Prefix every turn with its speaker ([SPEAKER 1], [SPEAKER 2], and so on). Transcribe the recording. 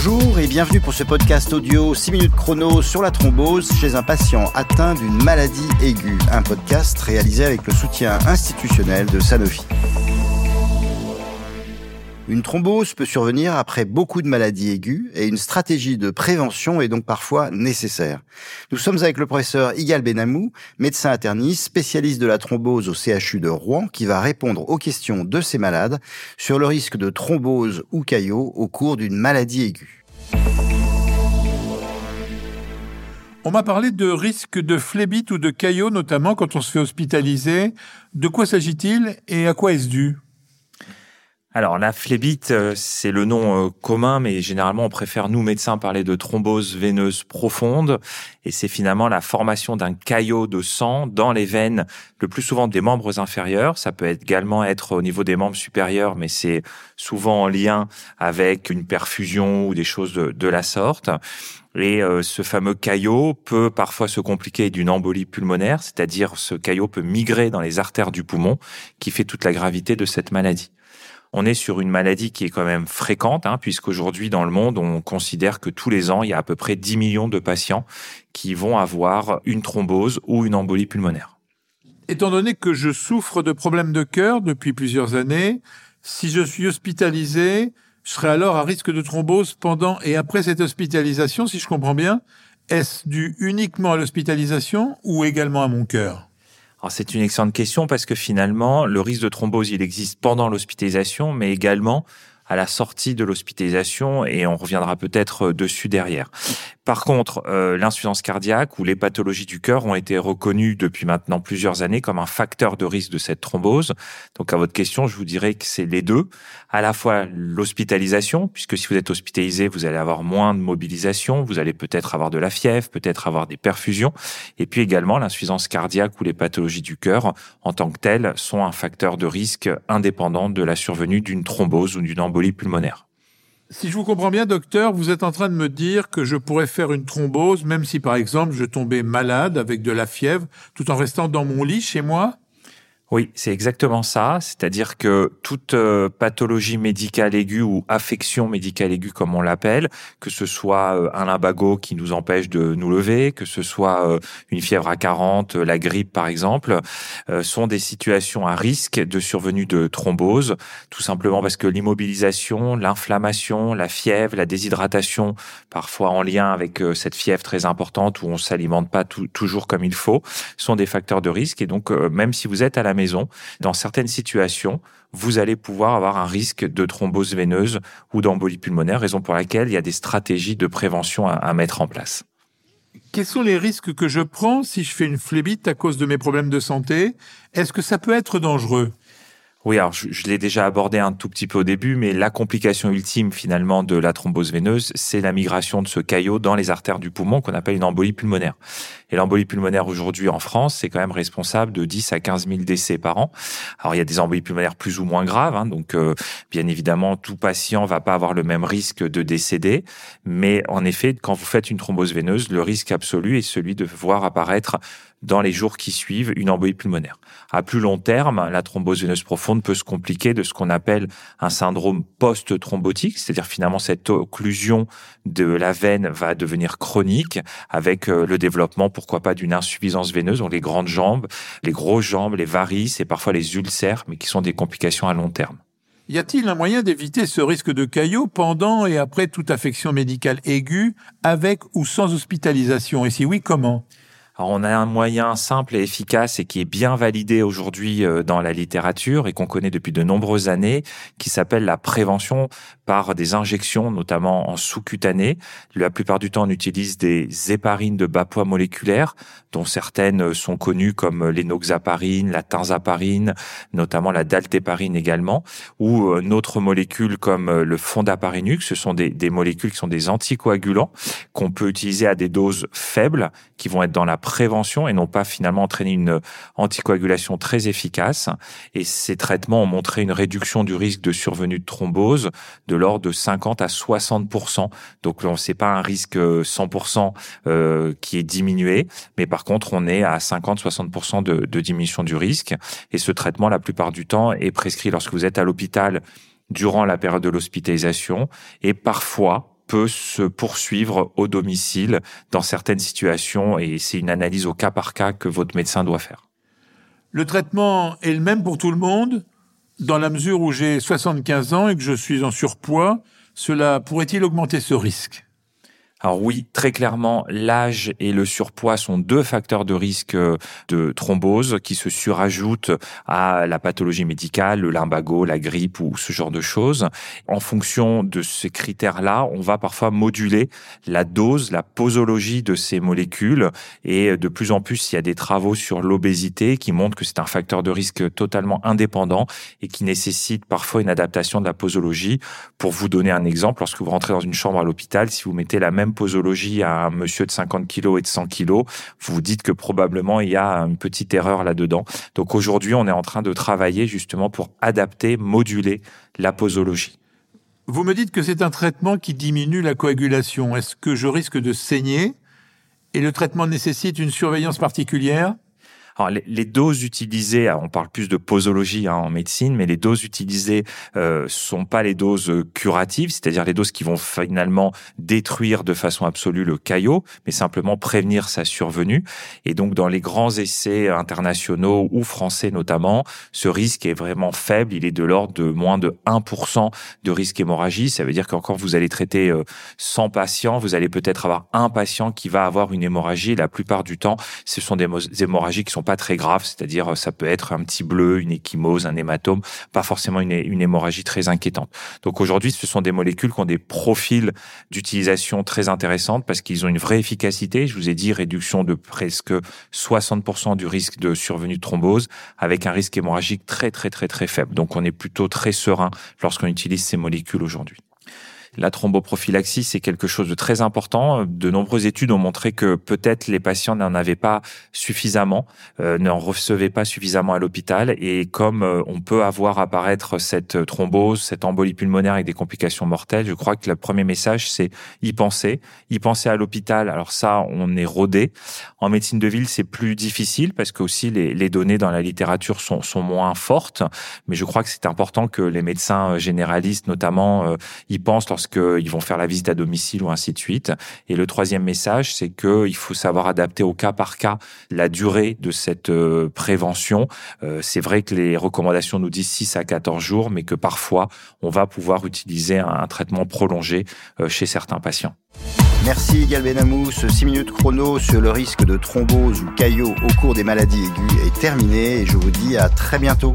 [SPEAKER 1] Bonjour et bienvenue pour ce podcast audio 6 minutes chrono sur la thrombose chez un patient atteint d'une maladie aiguë. Un podcast réalisé avec le soutien institutionnel de Sanofi. Une thrombose peut survenir après beaucoup de maladies aiguës et une stratégie de prévention est donc parfois nécessaire. Nous sommes avec le professeur Igal Benamou, médecin interniste, spécialiste de la thrombose au CHU de Rouen, qui va répondre aux questions de ces malades sur le risque de thrombose ou caillot au cours d'une maladie aiguë.
[SPEAKER 2] On m'a parlé de risque de phlébite ou de caillot, notamment quand on se fait hospitaliser. De quoi s'agit-il et à quoi est-ce dû?
[SPEAKER 3] Alors la phlébite, euh, c'est le nom euh, commun, mais généralement on préfère nous médecins parler de thrombose veineuse profonde, et c'est finalement la formation d'un caillot de sang dans les veines, le plus souvent des membres inférieurs. Ça peut également être au niveau des membres supérieurs, mais c'est souvent en lien avec une perfusion ou des choses de, la sorte. Et euh, ce fameux caillot peut parfois se compliquer d'une embolie pulmonaire, c'est-à-dire ce caillot peut migrer dans les artères du poumon, qui fait toute la gravité de cette maladie on est sur une maladie qui est quand même fréquente, hein, puisqu'aujourd'hui dans le monde, on considère que tous les ans, il y a à peu près 10 millions de patients qui vont avoir une thrombose ou une embolie pulmonaire.
[SPEAKER 2] Étant donné que je souffre de problèmes de cœur depuis plusieurs années, si je suis hospitalisé, je serai alors à risque de thrombose pendant et après cette hospitalisation, si je comprends bien. Est-ce dû uniquement à l'hospitalisation ou également à mon cœur?
[SPEAKER 3] C'est une excellente question parce que finalement, le risque de thrombose, il existe pendant l'hospitalisation, mais également à la sortie de l'hospitalisation et on reviendra peut-être dessus derrière. Par contre, euh, l'insuffisance cardiaque ou les pathologies du cœur ont été reconnues depuis maintenant plusieurs années comme un facteur de risque de cette thrombose. Donc à votre question, je vous dirais que c'est les deux. À la fois l'hospitalisation, puisque si vous êtes hospitalisé, vous allez avoir moins de mobilisation, vous allez peut-être avoir de la fièvre, peut-être avoir des perfusions, et puis également l'insuffisance cardiaque ou les pathologies du cœur en tant que telles sont un facteur de risque indépendant de la survenue d'une thrombose ou d'une embolie pulmonaire.
[SPEAKER 2] Si je vous comprends bien, docteur, vous êtes en train de me dire que je pourrais faire une thrombose même si, par exemple, je tombais malade avec de la fièvre tout en restant dans mon lit chez moi?
[SPEAKER 3] Oui, c'est exactement ça. C'est-à-dire que toute euh, pathologie médicale aiguë ou affection médicale aiguë, comme on l'appelle, que ce soit euh, un lumbago qui nous empêche de nous lever, que ce soit euh, une fièvre à 40, la grippe par exemple, sont des situations à risque de survenue de thrombose, tout simplement parce que l'immobilisation, l'inflammation, la fièvre, la déshydratation, parfois en lien avec cette fièvre très importante où on s'alimente pas toujours comme il faut, sont des facteurs de risque. Et donc, même si vous êtes à la maison, dans certaines situations, vous allez pouvoir avoir un risque de thrombose veineuse ou d'embolie pulmonaire, raison pour laquelle il y a des stratégies de prévention à, mettre en place.
[SPEAKER 2] Quels sont les risques que je prends si je fais une phlébite à cause de mes problèmes de santé? Est-ce que ça peut être dangereux?
[SPEAKER 3] Oui, alors je, l'ai déjà abordé un tout petit peu au début, mais la complication ultime finalement de la thrombose veineuse, c'est la migration de ce caillot dans les artères du poumon qu'on appelle une embolie pulmonaire. Et l'embolie pulmonaire aujourd'hui en France, c'est quand même responsable de 10 à 15 000 décès par an. Alors il y a des embolies pulmonaires plus ou moins graves, hein, donc euh, bien évidemment tout patient va pas avoir le même risque de décéder, mais en effet quand vous faites une thrombose veineuse, le risque absolu est celui de voir apparaître dans les jours qui suivent une embolie pulmonaire. À plus long terme, la thrombose veineuse profonde peut se compliquer de ce qu'on appelle un syndrome post-thrombotique, c'est-à-dire finalement cette occlusion de la veine va devenir chronique avec euh, le développement, pourquoi pas, d'une insuffisance veineuse, donc les grandes jambes, les grosses jambes, les varices et parfois les ulcères, mais qui sont des complications à long terme.
[SPEAKER 2] Y a-t-il un moyen d'éviter ce risque de caillot pendant et après toute affection médicale aiguë, avec ou sans hospitalisation? Et si oui, comment?
[SPEAKER 3] Alors on a un moyen simple et efficace et qui est bien validé aujourd'hui euh, dans la littérature et qu'on connaît depuis de nombreuses années, qui s'appelle la prévention par des injections, notamment en sous-cutané. La plupart du temps, on utilise des héparines de bas poids moléculaires, dont certaines sont connues comme l'énoxaparine, la tinzaparine, notamment la daltéparine également, ou d'autres molécules comme le fondaparinux. Ce sont des, molécules qui sont des anticoagulants qu'on peut utiliser à des doses faibles, qui vont être dans la prévention et n'ont pas finalement entraîné une anticoagulation très efficace. Et ces traitements ont montré une réduction du risque de survenue de thrombose l'ordre de 50 à 60% Donc on sait pas un risque 100% euh, qui est diminué, mais par contre on est à 50-60 de, de diminution du risque. Et ce traitement, la plupart du temps, est prescrit lorsque vous êtes à l'hôpital durant la période de l'hospitalisation et parfois peut se poursuivre au domicile dans certaines situations et c'est une analyse au cas par cas que votre médecin doit faire.
[SPEAKER 2] Le traitement est le même pour tout le monde dans la mesure où j'ai 75 ans et que je suis en surpoids, cela pourrait-il augmenter ce risque?
[SPEAKER 3] Alors oui, très clairement, l'âge et le surpoids sont deux facteurs de risque euh, de thrombose qui se surajoutent à la pathologie médicale, le lumbago, la grippe ou ce genre de choses. En fonction de ces critères-là, on va parfois moduler la dose, la posologie de ces molécules et de plus en plus, il y a des travaux sur l'obésité qui montrent que c'est un facteur de risque totalement indépendant et qui nécessite parfois une adaptation de la posologie. Pour vous donner un exemple, lorsque vous rentrez dans une chambre à l'hôpital, si vous mettez la même posologie à un monsieur de 50 kilos et de 100 kilos, vous vous dites que probablement il y a une petite erreur là-dedans. Donc aujourd'hui, on est en train de travailler justement pour adapter, moduler la posologie.
[SPEAKER 2] Vous me dites que c'est un traitement qui diminue la coagulation. Est-ce que je risque de saigner et le traitement nécessite une surveillance particulière?
[SPEAKER 3] Alors, les, doses utilisées, on parle plus de posologie hein, en médecine, mais les doses utilisées euh, sont pas les doses curatives, c'est-à-dire les doses qui vont finalement détruire de façon absolue le caillot, mais simplement prévenir sa survenue. Et donc, dans les grands essais internationaux ou français notamment, ce risque est vraiment faible. Il est de l'ordre de moins de 1% de risque hémorragie. Ça veut dire qu'encore vous allez traiter 100 euh, patients, vous allez peut-être avoir un patient qui va avoir une hémorragie. La plupart du temps, ce sont des hémorragies qui sont pas très grave, c'est-à-dire euh, ça peut être un petit bleu, une échymose, un hématome, pas forcément une, une hémorragie très inquiétante. Donc aujourd'hui, ce sont des molécules qui ont des profils d'utilisation très intéressantes parce qu'ils ont une vraie efficacité. Je vous ai dit réduction de presque 60% du risque de survenue de thrombose avec un risque hémorragique très très très très faible. Donc on est plutôt très serein lorsqu'on utilise ces molécules aujourd'hui. La thromboprophylaxie, c'est quelque chose de très important. De nombreuses études ont montré que peut-être les patients n'en avaient pas suffisamment, euh, n'en recevaient pas suffisamment à l'hôpital. Et comme euh, on peut avoir apparaître cette thrombose, cette embolie pulmonaire avec des complications mortelles, je crois que le premier message, c'est y penser. Y penser à l'hôpital, alors ça, on est rodé. En médecine de ville, c'est plus difficile parce que aussi les, les données dans la littérature sont, sont moins fortes. Mais je crois que c'est important que les médecins généralistes, notamment, euh, y pensent lorsque qu'ils vont faire la visite à domicile ou ainsi de suite. Et le troisième message, c'est qu'il faut savoir adapter au cas par cas la durée de cette euh, prévention. Euh, c'est vrai que les recommandations nous disent 6 à 14 jours, mais que parfois, on va pouvoir utiliser un, traitement prolongé euh, chez certains patients.
[SPEAKER 1] Merci Gal Benamou. Ce 6 minutes chrono sur le risque de thrombose ou caillot au cours des maladies aiguës est terminé et je vous dis à très bientôt.